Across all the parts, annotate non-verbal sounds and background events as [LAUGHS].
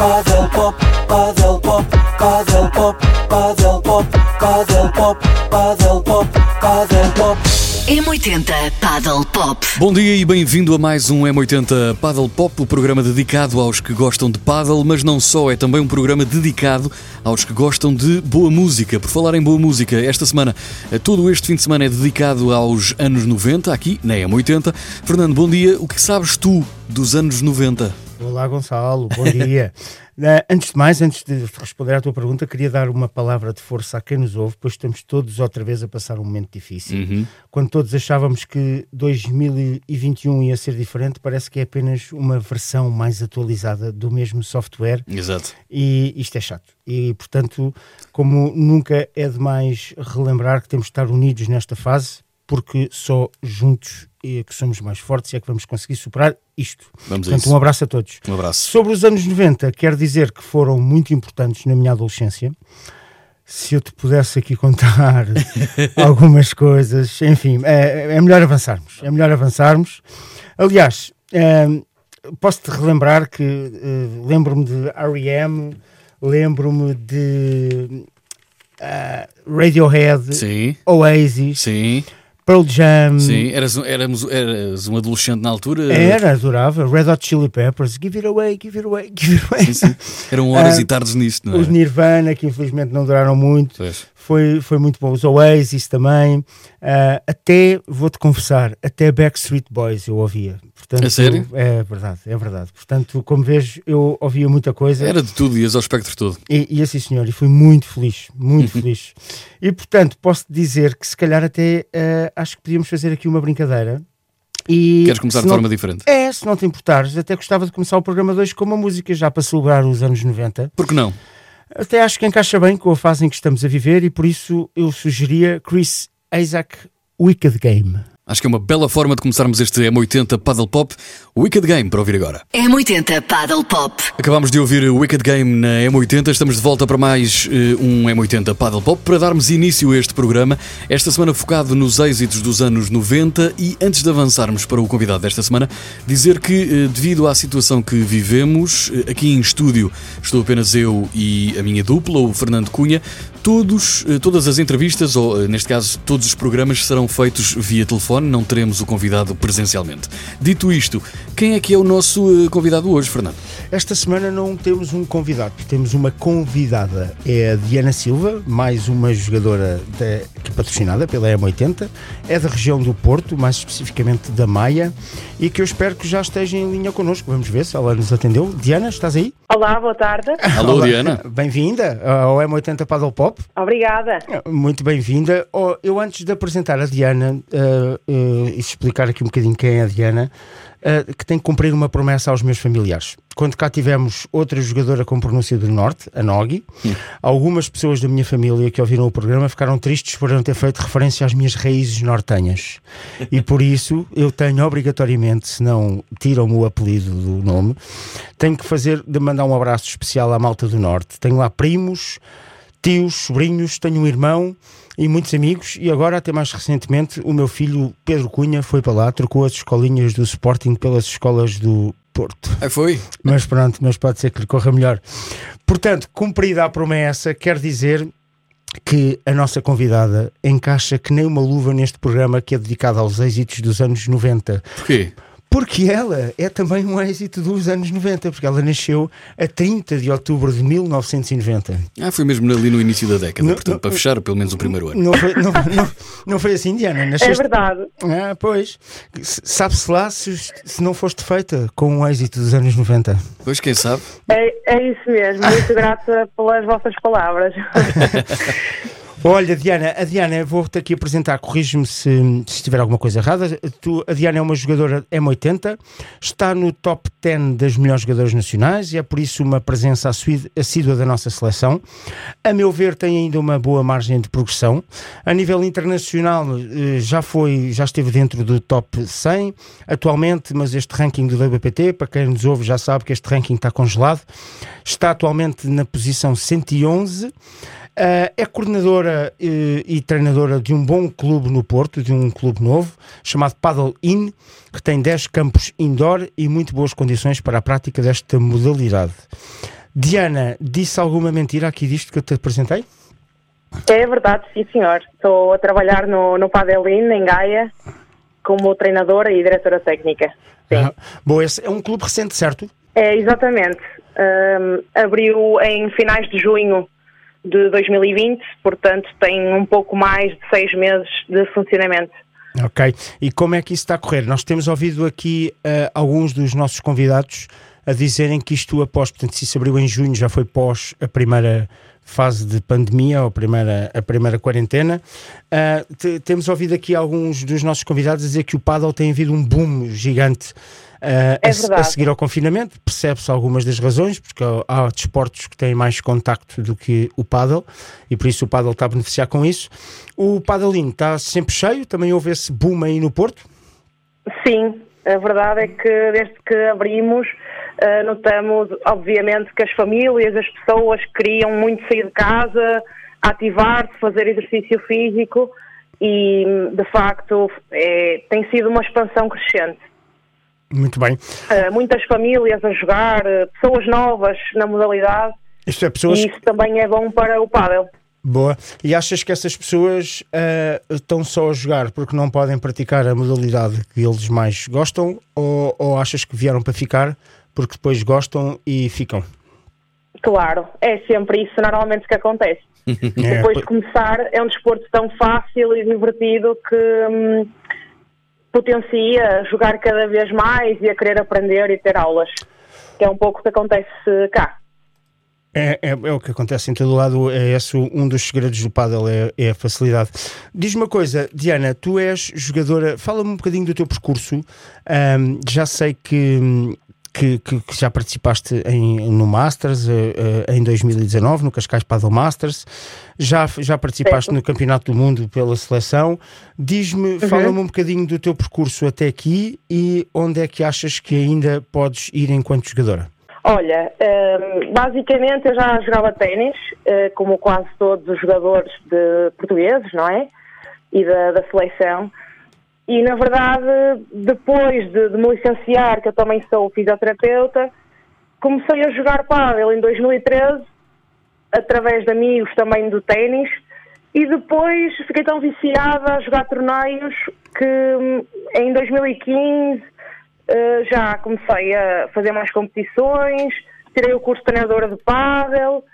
Paddle pop, paddle pop, paddle pop, paddle pop, paddle pop, paddle pop, paddle pop. M80 Paddle Pop. Bom dia e bem-vindo a mais um M80 Paddle Pop, o programa dedicado aos que gostam de paddle, mas não só, é também um programa dedicado aos que gostam de boa música. Por falar em boa música, esta semana, eh, todo este fim de semana é dedicado aos anos 90, aqui na M80. Fernando, bom dia. O que sabes tu dos anos 90? Olá, Gonçalo, bom dia. Uh, [LAUGHS] antes de mais, antes de responder à tua pergunta, queria dar uma palavra de força a quem nos ouve, pois estamos todos outra vez a passar um momento difícil. Uhum. Quando todos achávamos que 2021 ia ser diferente, parece que é apenas uma versão mais atualizada do mesmo software Exato. e isto é chato. E, portanto, como nunca é demais relembrar que temos de estar unidos nesta fase, porque só juntos é que somos mais fortes e é que vamos conseguir superar isto. Vamos a Portanto, um abraço a todos. Um abraço. Sobre os anos 90, quero dizer que foram muito importantes na minha adolescência. Se eu te pudesse aqui contar [LAUGHS] algumas coisas, enfim, é, é melhor avançarmos. É melhor avançarmos. Aliás, ehm, posso-te relembrar que eh, lembro-me de R.E.M., lembro-me de ah, Radiohead, Sim, Oasis, sim, Pearl Jam. sim. Eras, um- éramos, eras um adolescente na altura? Era, adorava. Red Hot Chili Peppers, Give It Away, Give It Away, [LAUGHS] Give It Away. Sim, sim. Eram horas Ah, e tardes nisto, não Os é? Nirvana, que infelizmente não duraram muito, Pois. foi, foi muito bom. Os Oasis também. Ah, até, vou-te confessar, até Backstreet Boys eu ouvia. Portanto, A sério? É verdade, é verdade. Portanto, como vês, eu ouvia muita coisa. Era de tudo, ias ao espectro todo. E, e assim, senhor, e fui muito feliz, muito feliz. E portanto, posso dizer que se calhar até ah, acho que podíamos fazer aqui uma brincadeira. E Queres começar de não- forma diferente? É, se não te importares, até gostava de começar o programa de hoje com uma música já para celebrar os anos 90. Por que não? Até acho que encaixa bem com a fase em que estamos a viver e por isso eu sugeria Chris Isaac Wicked Game. Acho que é uma bela forma de começarmos este M80 Paddle Pop. Wicked Game para ouvir agora. M80 Paddle Pop. Acabámos de ouvir o Wicked Game na M80. Estamos de volta para mais eh, um M80 Paddle Pop para darmos início a este programa. Esta semana focado nos êxitos dos anos 90 e antes de avançarmos para o convidado desta semana, dizer que eh, devido à situação que vivemos, eh, aqui em estúdio estou apenas eu e a minha dupla, o Fernando Cunha. Todos, eh, todas as entrevistas, ou eh, neste caso todos os programas, serão feitos via telefone, não teremos o convidado presencialmente. Dito isto, quem é que é o nosso eh, convidado hoje, Fernando? Esta semana não temos um convidado, temos uma convidada. É a Diana Silva, mais uma jogadora da, que patrocinada pela M80. É da região do Porto, mais especificamente da Maia, e que eu espero que já esteja em linha connosco. Vamos ver se ela nos atendeu. Diana, estás aí? Olá, boa tarde. [LAUGHS] Alô, Olá. Diana. Bem-vinda ao M80 Paddle Pop. Obrigada. Muito bem-vinda. Oh, eu, antes de apresentar a Diana eh, eh, e explicar aqui um bocadinho quem é a Diana, eh, que tenho que cumprir uma promessa aos meus familiares. Quando cá tivemos outra jogadora com pronúncia do Norte, a Nogi, algumas pessoas da minha família que ouviram o programa ficaram tristes por não ter feito referência às minhas raízes nortenhas. E por isso eu tenho obrigatoriamente, se não tiram-me o apelido do nome, tenho que fazer de mandar um abraço especial à malta do Norte. Tenho lá primos, tios, sobrinhos, tenho um irmão e muitos amigos e agora até mais recentemente o meu filho Pedro Cunha foi para lá, trocou as escolinhas do Sporting pelas escolas do Porto. Aí foi. Mas pronto, mas pode ser que lhe corra melhor. Portanto, cumprida a promessa, quer dizer que a nossa convidada encaixa que nem uma luva neste programa que é dedicado aos êxitos dos anos 90. Porquê? Porque ela é também um êxito dos anos 90, porque ela nasceu a 30 de outubro de 1990. Ah, foi mesmo ali no início da década, Não, portanto, não, para fechar pelo menos o primeiro ano. Não foi, não, não, não foi assim, Diana? É Nasceste... verdade. Ah, pois. Sabe-se lá se, se não foste feita com um êxito dos anos 90. Pois, quem sabe? É, é isso mesmo. Muito [LAUGHS] grata pelas vossas palavras. [LAUGHS] Olha, Diana, a Diana, vou-te aqui apresentar, corrige-me se, se estiver alguma coisa errada. Tu, a Diana é uma jogadora M80, está no top 10 das melhores jogadoras nacionais e é por isso uma presença assídua da nossa seleção. A meu ver, tem ainda uma boa margem de progressão. A nível internacional, eh, já foi, já esteve dentro do top 100 atualmente, mas este ranking do WPT, para quem nos ouve já sabe que este ranking está congelado, está atualmente na posição 111. Uh, é coordenadora eh, e treinadora de um bom clube no Porto, de um clube novo, chamado Paddle In, que tem 10 campos indoor e muito boas condições para a prática desta modalidade. Diana, disse alguma mentira aqui disto que eu te apresentei? É verdade, sim senhor. Estou a trabalhar no, no Padelin, em Gaia, como treinadora e diretora técnica. Sim. Ah, bom, esse é um clube recente, certo? É, exatamente. Ahm, abriu em finais de junho de 2020, portanto tem um pouco mais de seis meses de funcionamento. Ok. E como é que isso está a correr? Nós temos ouvido aqui ah, alguns dos nossos convidados a dizerem que isto após, portanto, se isso abriu em junho, já foi pós a primeira fase de pandemia, ou a primeira, a primeira quarentena. Te- temos ouvido aqui alguns dos nossos convidados a dizer que o paddle tem havido um boom gigante É a, a seguir ao confinamento. Percebe-se algumas das razões, porque há desportos que têm mais contacto do que o paddle, e por isso o paddle está a beneficiar com isso. O paddling está sempre cheio, também houve esse boom aí no Porto. Sim, a verdade é que desde que abrimos, eh, notamos, obviamente, que as famílias, as pessoas queriam muito sair de casa, ativar-se, fazer exercício físico e, de facto, é, tem sido uma expansão crescente. Muito bem. Eh, muitas famílias a jogar, eh, pessoas novas na modalidade Isto é pessoas. e isso também é bom para o pádel. Boa. E achas que essas pessoas ah, estão só a jogar porque não podem praticar a modalidade que eles mais gostam? Ou, ou achas que vieram para ficar porque depois gostam e ficam? Claro, é sempre isso normalmente que acontece. [LAUGHS] É, Depois de começar, é um desporto tão fácil e divertido que hum, potencia jogar cada vez mais e a querer aprender e ter aulas. Que é um pouco o que acontece cá. É, é, é o que acontece em todo lado, é esse um dos segredos do paddle, é, é a facilidade. Diz-me uma coisa, Diana, tu és jogadora, fala-me um bocadinho do teu percurso. Ahm, já sei que, que, que- que já participaste em, no Masters eh, eh, em 2019, no Cascais Paddle Masters, já, já participaste Certo. no Campeonato do Mundo pela seleção. Diz-me, fala-me um bocadinho do teu percurso até aqui e onde é que achas que ainda podes ir enquanto jogadora? Olha, hum, basicamente eu já jogava ténis, eh, como quase todos os jogadores de portugueses, não é? E da, da seleção. E na verdade, depois de, de me licenciar, que eu também sou fisioterapeuta, comecei a jogar pádel em 2013, através de amigos também do ténis, e depois fiquei tão viciada a jogar torneios que hum, em 2015 eh, já comecei a fazer mais competições, tirei o curso de treinadora de pádel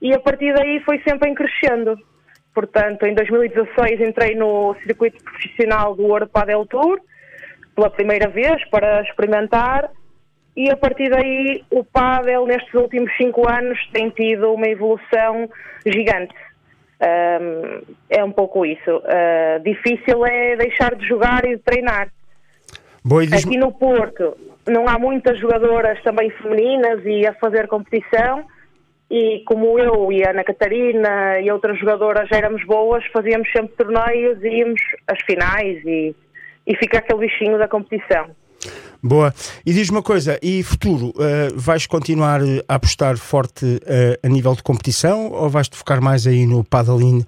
e a partir daí foi sempre em crescendo. Portanto, em 2016 entrei no circuito profissional do World Padel Tour pela primeira vez para experimentar e a partir daí o pádel nestes últimos cinco anos tem tido uma evolução gigante. Ahm, é um pouco isso. Ah, difícil é deixar de jogar e de treinar. Boa, Aqui no Porto não há muitas jogadoras também femininas e a fazer competição. E como eu e a Ana Catarina e outras jogadoras éramos boas, fazíamos sempre torneios e íamos às finais e, e fica aquele bichinho da competição. Boa. E diz-me uma coisa, e futuro, eh, vais continuar a apostar forte eh, a nível de competição ou vais-te focar mais aí no paddling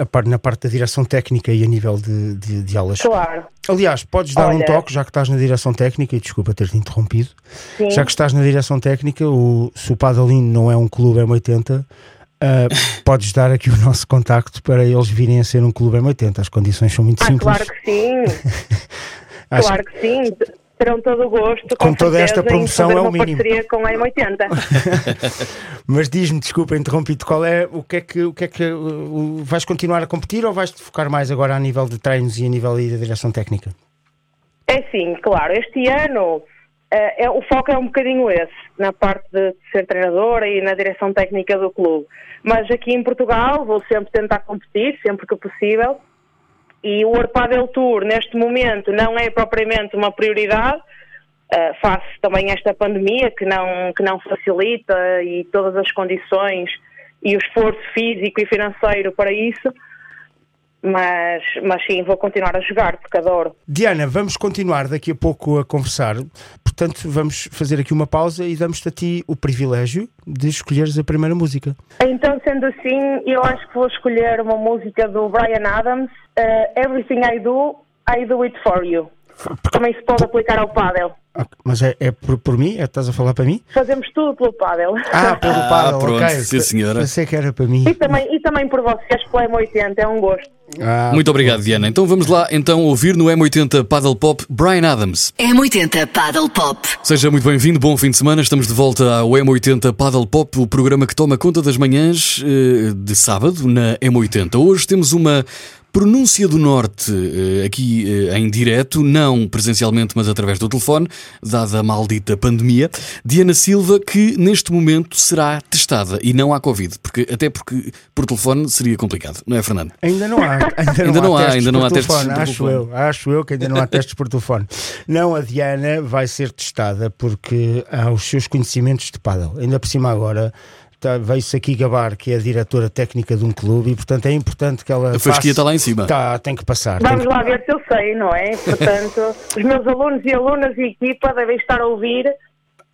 a par- na parte da direção técnica e a nível de, de- de aulas? Claro, Aliás, podes dar um Olha- toque, já que estás na direção técnica, e desculpa ter-te interrompido, sim. já que estás na direção técnica, o, se o paddling não é um clube M80, eh, [LAUGHS] podes dar aqui o nosso contacto para eles virem a ser um clube M80. As condições são muito Ah, simples. claro que sim, [LAUGHS] claro que sim. Terão todo o gosto. Com toda esta certeza, promoção é o mínimo. parceria com a M80. [LAUGHS] Mas diz-me, desculpa, interrompi-te, qual é o que é que, o que, é que uh, uh, vais continuar a competir ou vais-te focar mais agora a nível de treinos e a nível da direção técnica? É sim, claro. Este ano eh, é, o foco é um bocadinho esse, na parte de ser treinadora e na direção técnica do clube. Mas aqui em Portugal vou sempre tentar competir, sempre que possível. E o World Padel Tour, neste momento, não é propriamente uma prioridade, eh, face também esta pandemia que não, que não facilita e todas as condições e o esforço físico e financeiro para isso. Mas, mas sim, vou continuar a jogar porque adoro. Diana, vamos continuar daqui a pouco a conversar, portanto vamos fazer aqui uma pausa e damos-te a ti o privilégio de escolheres a primeira música. Então, sendo assim, eu acho que vou escolher uma música do Brian Adams, eh, Everything I Do, I Do It For You. também se pode aplicar ao pádel. Mas é, é por, por mim? É, estás a falar para mim? Fazemos tudo pelo pádel. Ah, pelo [LAUGHS] Ah, pádel, pronto, ok. sim, senhora. Pensei que era para mim. E também, e também por vocês, pela M80, é um gosto. Ah, Muito obrigado, Diana. Então vamos lá então ouvir no M80 Paddle Pop Brian Adams. M80 Paddle Pop. Seja muito bem-vindo, bom fim de semana. Estamos de volta ao M80 Paddle Pop, o programa que toma conta das manhãs eh, de sábado na M80. Hoje temos uma pronúncia do Norte eh, aqui eh, em direto, não presencialmente, mas através do telefone, dada a maldita pandemia. Diana Silva, que neste momento será testada e não há Covid, porque, até porque por telefone seria complicado, não é, Fernando? Ainda não há, ainda [LAUGHS] Ainda não há, testes ainda não por há testes telefone, acho eu, acho eu que ainda não há testes por telefone. Não, a Diana vai ser testada porque há os seus conhecimentos de paddle. Ainda por cima agora tá, veio-se aqui gabar que é a diretora técnica de um clube e portanto é importante que ela A fasquia está lá em cima. Tá, tem que passar. tem Vamos que- lá ver se eu sei, não é? Portanto, [LAUGHS] os meus alunos e alunas e equipa devem estar a ouvir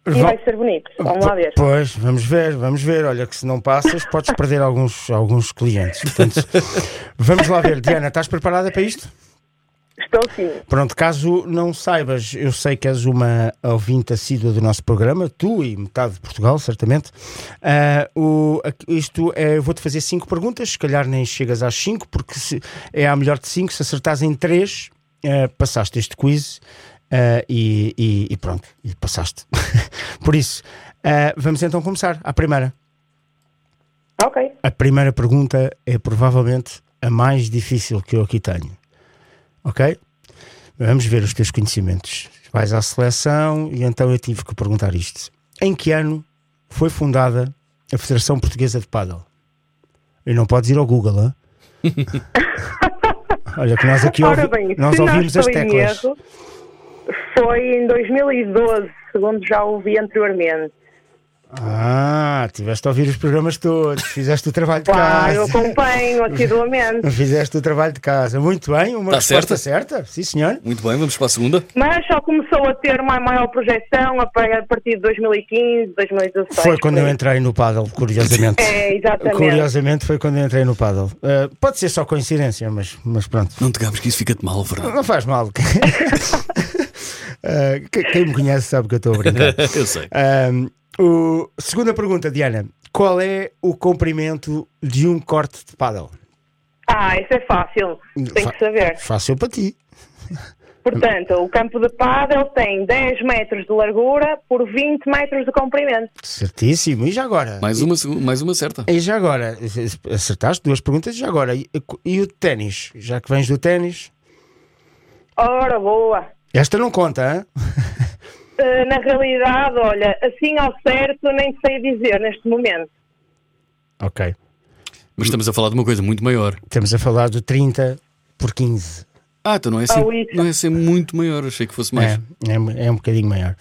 e vai ser bonito. Vamos lá ver. Pois, vamos ver, vamos ver. Olha, que se não passas, podes perder alguns, alguns clientes. Portanto, [LAUGHS] vamos lá ver. Diana, estás preparada para isto? Estou sim. Pronto, caso não saibas, eu sei que és uma ouvinte assídua do nosso programa, tu e metade de Portugal, certamente. Ah, o, isto é, eu vou-te fazer cinco perguntas, se calhar nem chegas às cinco, porque se, é a melhor de cinco. Se acertares em três, ah, passaste este quiz ah, e, e- e pronto, e passaste. [LAUGHS] Por isso, vamos então começar. À primeira. Ok. A primeira pergunta é provavelmente a mais difícil que eu aqui tenho. Ok? Vamos ver os teus conhecimentos. Vais à seleção e então eu tive que perguntar isto. Em que ano foi fundada a Federação Portuguesa de Paddle? E não podes ir ao Google, hã? [LAUGHS] Olha que nós aqui ouvi- bem, nós ouvimos as estou em teclas. erro, foi em 2012, segundo já ouvi anteriormente. Ah, tiveste a ouvir os programas todos, fizeste o trabalho de Claro, eu casa. acompanho assiduamente. [LAUGHS] Fizeste o trabalho de casa. Muito bem, uma Está resposta certa. Sim, senhor. Muito bem, vamos para a segunda. Mas só começou a ter uma maior projeção a pa- a partir de 2015, 2016. Foi quando eu entrei no paddle, curiosamente. É, exatamente. Curiosamente foi quando eu entrei no paddle. Uh, pode ser só coincidência, mas, mas pronto. Não te gabes que isso fica-te mal, Fernando. Não faz mal. Uh, [LAUGHS] que- quem me conhece sabe que eu estou a brincar. [LAUGHS] Eu sei. Um, o, segunda pergunta, Diana. Qual é o comprimento de um corte de paddle? Ah, isso é fácil. Tem Fa- que saber. Fácil para ti. Portanto, o campo de pádel tem 10 metros de largura por 20 metros de comprimento. Certíssimo. E já agora? Mais uma, mais uma certa. E já agora? Acertaste duas perguntas. E já agora? E, e o ténis? Já que vens do ténis? Ora, boa. Esta não conta, hein? Uh, na realidade, olha, assim ao certo nem sei dizer neste momento. Ok. Mas estamos a falar de uma coisa muito maior. Estamos a falar do 30 por 15. Ah, então não é assim, Oh, não é assim muito maior. Achei que fosse mais. É, é, é um bocadinho maior.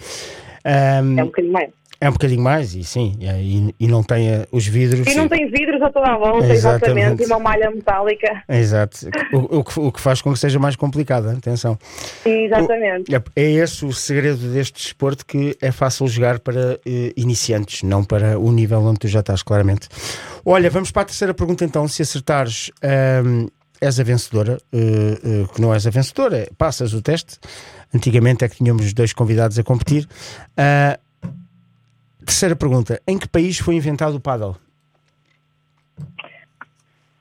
Ahm, É um bocadinho mais. É um bocadinho mais, e sim, e, e- não tem eh, os vidros. E não tem vidros a toda a volta, Exatamente. exatamente, e uma malha metálica. Exato. O, o que, o que faz com que seja mais complicado, atenção. Exatamente. É, é esse o segredo deste desporto que é fácil jogar para eh, iniciantes, não para o nível onde tu já estás, claramente. Olha, vamos para a terceira pergunta então. Se acertares, ahm, és a vencedora. eh, eh, que não és a vencedora, passas o teste. Antigamente é que tínhamos dois convidados a competir. Ah, terceira pergunta: em que país foi inventado o paddle?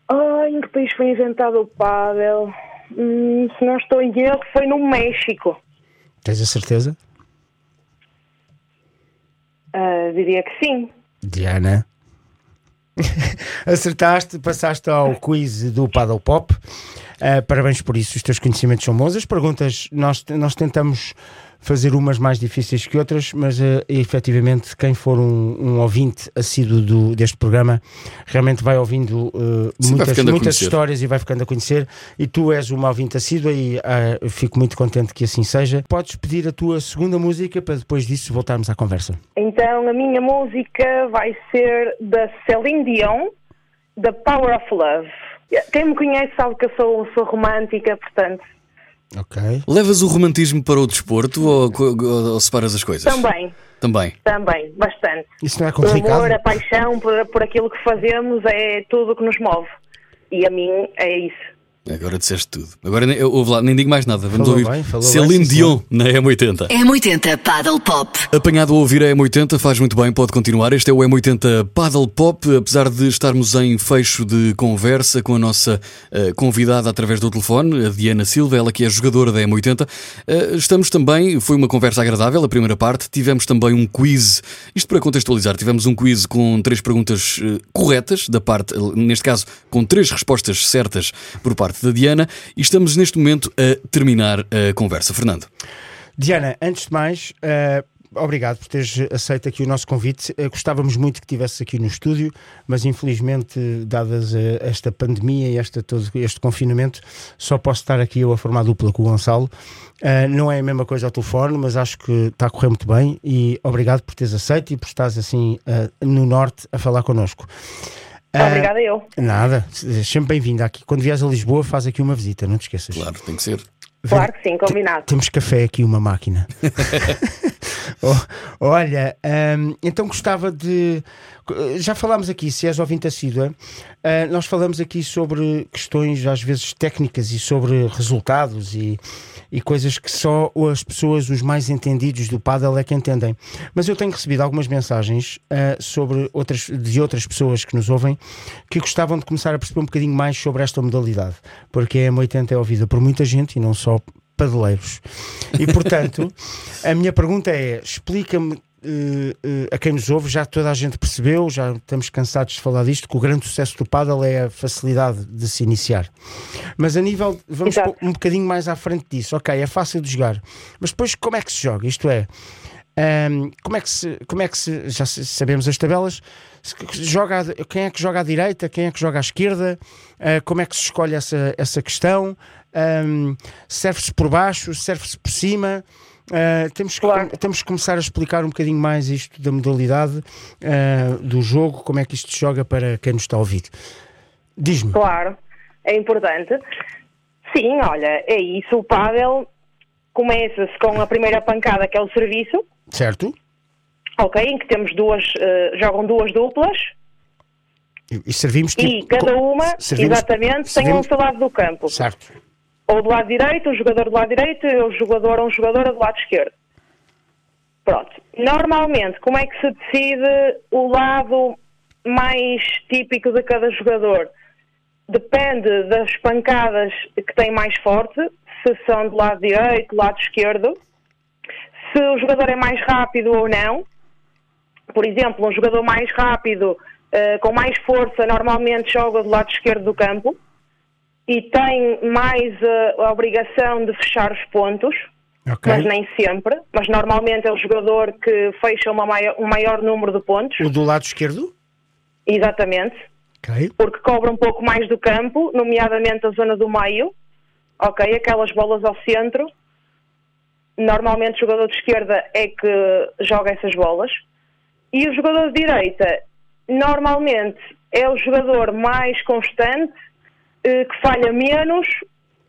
Ah, em que país foi inventado o pádel? Hum, se não estou em erro, foi no México. Tens a certeza? Ah, diria que sim. Diana. [LAUGHS] Acertaste, passaste ao quiz do Paddle Pop. Uh, parabéns por isso, os teus conhecimentos são bons. As perguntas, nós, nós tentamos fazer umas mais difíceis que outras, mas uh, efetivamente, quem for um, um ouvinte assíduo do, deste programa realmente vai ouvindo uh, Sim, vai muitas, a muitas histórias e vai ficando a conhecer. E tu és uma ouvinte assídua e uh, fico muito contente que assim seja. Podes pedir a tua segunda música para depois disso voltarmos à conversa. Então a minha música vai ser da Celine Dion, The Power of Love. Quem me conhece sabe que eu sou, sou romântica, portanto, Ok. Levas o romantismo para o desporto ou, ou, ou separas as coisas? também, Também. também, bastante. Isso não é O complicado? amor, a paixão por, por aquilo que fazemos é tudo o que nos move. E a mim é isso. Agora disseste tudo. Agora nem, ouve lá, nem digo mais nada. Vamos Falou ouvir bem, falou Celine bem, Dion na M80. M80 Paddle Pop. Apanhado a ouvir a M80, faz muito bem, pode continuar. Este é o M80 Paddle Pop, apesar de estarmos em fecho de conversa com a nossa eh, convidada através do telefone, a Diana Silva, ela que é jogadora da M80. Eh, estamos também, foi uma conversa agradável, a primeira parte. Tivemos também um quiz, isto para contextualizar, tivemos um quiz com três perguntas eh, corretas, da parte, neste caso, com três respostas certas por parte da Diana, e estamos neste momento a terminar a conversa. Fernando. Diana, antes de mais, eh, obrigado por teres aceito aqui o nosso convite. Eh, gostávamos muito que estivesse aqui no estúdio, mas infelizmente, dadas eh, esta pandemia e esta, todo este confinamento, só posso estar aqui eu a formar dupla com o Gonçalo. Não é a mesma coisa ao telefone, mas acho que está a correr muito bem e obrigado por teres aceito e por estares assim no Norte a falar connosco. Eh, Obrigada eu. Nada, sempre bem-vinda aqui. Quando vieres a Lisboa, faz aqui uma visita, não te esqueças. Claro, tem que ser. Claro que sim, combinado. Temos café aqui, uma máquina. [LAUGHS] [LAUGHS] Oh, olha, hum, então gostava de. Já falámos aqui, se és ouvinte assídua, ah, nós falamos aqui sobre questões às vezes técnicas e sobre resultados e, e coisas que só as pessoas, os mais entendidos do paddle é que entendem. Mas eu tenho recebido algumas mensagens ah, sobre outras, de outras pessoas que nos ouvem que gostavam de começar a perceber um bocadinho mais sobre esta modalidade, porque a M80 é ouvida por muita gente e não só padeleiros. E portanto, a minha pergunta é: explica-me. eh, eh, a quem nos ouve, já toda a gente percebeu, já estamos cansados de falar disto, que o grande sucesso do paddle é a facilidade de se iniciar. Mas a nível, vamos um bocadinho mais à frente disso, ok, é fácil de jogar, mas depois como é que se joga? Isto é, Ahm, como é que se, como é que se, já sabemos as tabelas, se- joga, quem é que joga à direita, quem é que joga à esquerda, Ah, como é que se escolhe essa, essa questão, Ahm, serve-se por baixo, serve-se por cima, Ah, temos, que, Claro. temos que começar a explicar um bocadinho mais isto da modalidade ah, do jogo, como é que isto se joga para quem nos está a ouvir. Diz-me. Claro, é importante. Sim, olha, é isso. O pádel começa-se com a primeira pancada, que é o serviço, Certo? ok? Em que temos duas, eh, jogam duas duplas E, e servimos e tipo- cada co- uma, servimos- exatamente, servimos- tem um seu lado do campo. Certo. Ou do lado direito, o jogador do lado direito e o jogador ou um jogadora do lado esquerdo. Pronto. Normalmente, como é que se decide o lado mais típico de cada jogador? Depende das pancadas que tem mais forte, se são do lado direito, do lado esquerdo, se o jogador é mais rápido ou não. Por exemplo, um jogador mais rápido, eh, com mais força, normalmente joga do lado esquerdo do campo e tem mais eh, a obrigação de fechar os pontos, Ok. mas nem sempre. Mas normalmente é o jogador que fecha maior- um maior número de pontos, O do lado esquerdo? exatamente, Ok. porque cobra um pouco mais do campo, nomeadamente a zona do meio, ok? Aquelas bolas ao centro. Normalmente o jogador de esquerda é que joga essas bolas. E o jogador de direita, normalmente, é o jogador mais constante, eh, que falha menos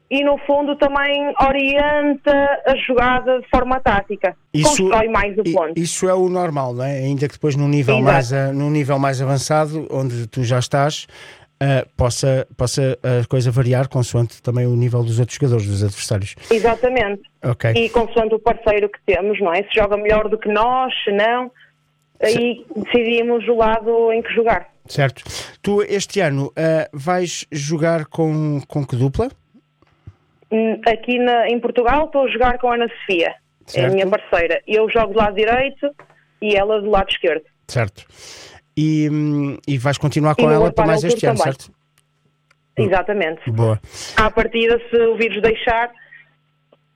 e, no fundo, também orienta a jogada de forma tática. Constrói mais o ponto. Isso é o normal, não é? Ainda que depois num nível, Exato. mais, num nível mais avançado, onde tu já estás, ah, possa, possa a coisa variar consoante também o nível dos outros jogadores, dos adversários. Exatamente. Ok. e consoante o parceiro que temos, não é? Se joga melhor do que nós, se não, aí decidimos o lado em que jogar. Certo. Tu este ano ah, vais jogar com, com que dupla? Hum, Aqui na- em Portugal estou a jogar com a Ana Sofia, é Certo. a minha parceira. Eu jogo do lado direito e ela do lado esquerdo. Certo. E, e vais continuar com ela outro para mais este ano, também. certo? Exatamente. Boa. À partida, se o vírus deixar,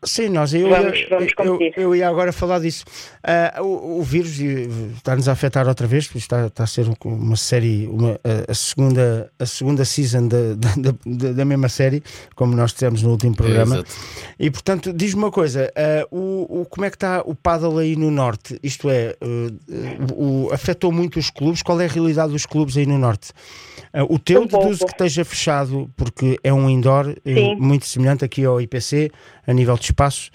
Sim, nós eu, Vamos- ia, vamos eu, eu ia agora falar disso. Ah, o, o vírus está-nos a afetar outra vez, porque está, está a ser um- uma série, uma, a, segunda, a segunda season da, da, da- da mesma série, como nós dissemos no último programa. Exato. E portanto, diz-me uma coisa: ah, o, o- como é que está o paddle aí no Norte? Isto é, eh, o, o- afetou muito os clubes? Qual é a realidade dos clubes aí no Norte? O teu Um deduzo que esteja fechado, porque é um indoor muito semelhante aqui ao IPC, a nível de espaço,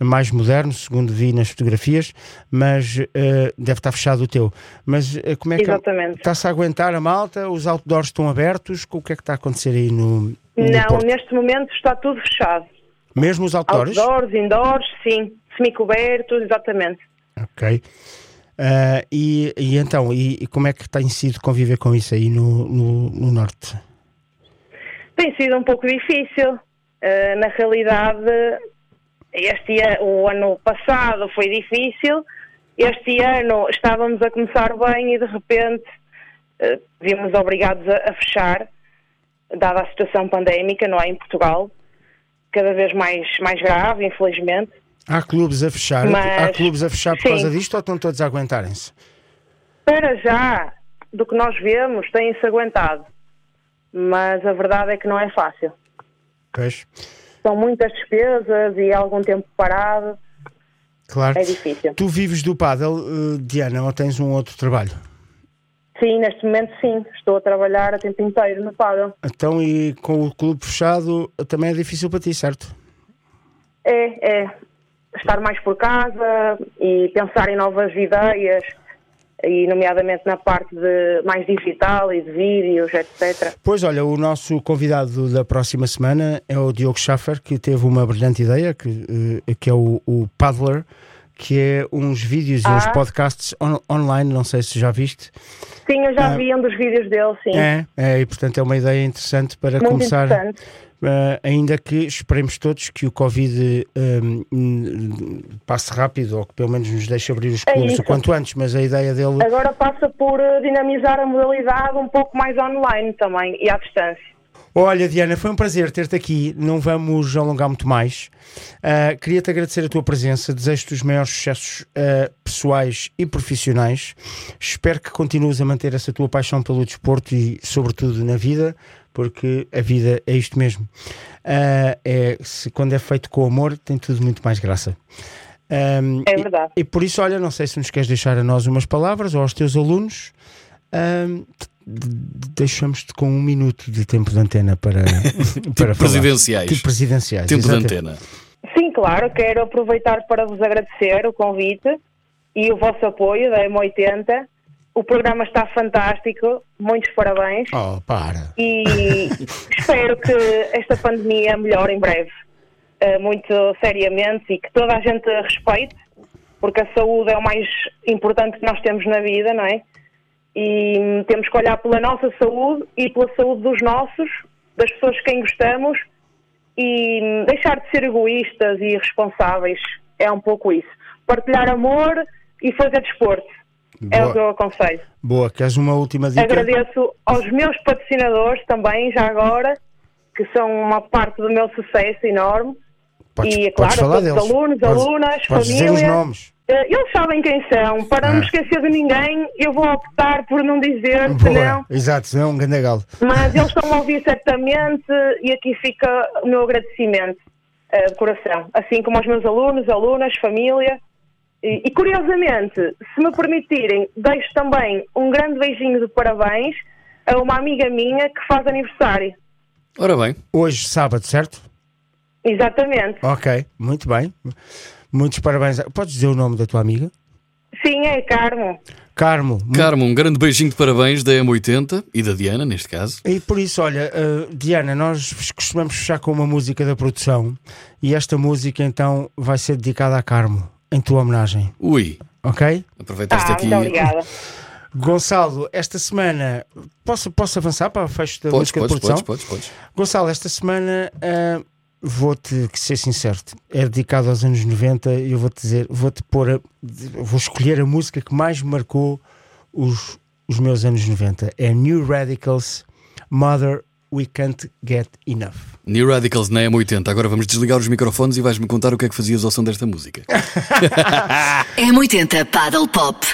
mais moderno, segundo vi nas fotografias, mas eh, deve estar fechado o teu. Mas eh, como é que Exatamente. está-se a aguentar a malta? Os outdoors estão abertos? O que é que está a acontecer aí no, no Não, Porto? neste momento está tudo fechado. Mesmo os outdoors? Outdoors, indoors, sim. Semicobertos, exatamente. Ok. Ah, e, e então, e, e como é que tem sido conviver com isso aí no, no, no Norte? Tem sido um pouco difícil. Uh, na realidade, este o ano passado foi difícil. Este ano estávamos a começar bem e de repente uh, vimos obrigados a, a fechar, dada a situação pandémica, não é? Em Portugal, cada vez mais, mais grave, infelizmente. Há clubes a fechar? Mas- Há clubes a fechar por sim. causa disto ou estão todos a aguentarem-se? Para já, do que nós vemos, têm-se aguentado. Mas a verdade é que não é fácil. Pois, São muitas despesas e algum tempo parado. claro. É difícil. Tu vives do pádel, eh, Diana, ou tens um outro trabalho? Sim, neste momento sim. Estou a trabalhar a tempo inteiro no paddle. Então, e com o clube fechado, também é difícil para ti, certo? É, é estar mais por casa e pensar em novas ideias, e nomeadamente na parte de mais digital e de vídeos, etc. Pois olha, o nosso convidado da próxima semana é o Diogo Schaffer, que teve uma brilhante ideia, que, eh, que é o, o Paddler, que é uns vídeos e uns Ah. podcasts on- online, não sei se já viste. Sim, eu já Ah. vi um dos vídeos dele, sim. É, é, e portanto é uma ideia interessante para Muito começar. interessante. eh, ainda que esperemos todos que o Covid hum, hum, passe rápido ou que pelo menos nos deixe abrir os É clubes o isso. quanto antes, mas a ideia dele Agora passa por eh, dinamizar a modalidade um pouco mais online também e à distância. Olha, Diana, foi um prazer ter-te aqui. Não vamos alongar muito mais. Ah, Queria-te agradecer a tua presença. Desejo-te os maiores sucessos ah, pessoais e profissionais. Espero que continues a manter essa tua paixão pelo desporto e, sobretudo, na vida, porque a vida é isto mesmo. Ah, é, se, quando é feito com amor, tem tudo muito mais graça. Ahm, É e- verdade. E, por isso, olha, não sei se nos queres deixar a nós umas palavras ou aos teus alunos. De- Deixamos-te com um minuto de tempo de antena para, [LAUGHS] para falar. presidenciais. Tipo presidenciais. Tempo de exatamente. antena. Sim, claro, quero aproveitar para vos agradecer o convite e o vosso apoio da M80. O programa está fantástico, muitos parabéns Oh, para. e [LAUGHS] espero que esta pandemia melhore em breve, eh, muito seriamente e que toda a gente respeite, porque a saúde é o mais importante que nós temos na vida, não é? E hum, temos que olhar pela nossa saúde e pela saúde dos nossos, das pessoas de quem gostamos e hum, deixar de ser egoístas e irresponsáveis. É um pouco isso. Partilhar amor e fazer desporto. É o que eu aconselho. Boa, queres uma última dica? Agradeço aos meus patrocinadores também, já agora, que são uma parte do meu sucesso enorme. Podes, e, é claro, a todos os alunos, Podes- alunas, podes dizer os família. nomes. Eh, Eles sabem quem são. Para não Ah. me esquecer de ninguém, eu vou optar por não dizer, Boa, senão. exato, senão é um grande galo. Mas eles [LAUGHS] estão a ouvir certamente e aqui fica o meu agradecimento eh, de coração. Assim como aos meus alunos, alunas, família. E, e, curiosamente, se me permitirem, deixo também um grande beijinho de parabéns a uma amiga minha que faz aniversário. Ora bem, Hoje, sábado, certo? Exatamente. Ok, muito bem. Muitos parabéns. Podes dizer o nome da tua amiga? Sim, é Carmo. Carmo. Carmo, um grande beijinho de parabéns da M80 e da Diana, neste caso. E por isso, olha, uh, Diana, nós costumamos fechar com uma música da produção e esta música então vai ser dedicada a Carmo, em tua homenagem, Ui, ok? aproveitaste Ah, aqui. muito obrigada. [LAUGHS] Gonçalo, esta semana, posso, posso avançar para o fecho da Podes, música podes, de produção? podes, podes, podes. Gonçalo, esta semana uh, vou-te ser sincero, é dedicado aos anos 90 e eu vou-te dizer, vou-te pôr, a- vou escolher a música que mais marcou os, os meus anos 90. É New Radicals, Mother, We Can't Get Enough. New Radicals na M80. Agora vamos desligar os microfones e vais-me contar o que é que fazias ao som desta música. [LAUGHS] M80 Paddle Pop.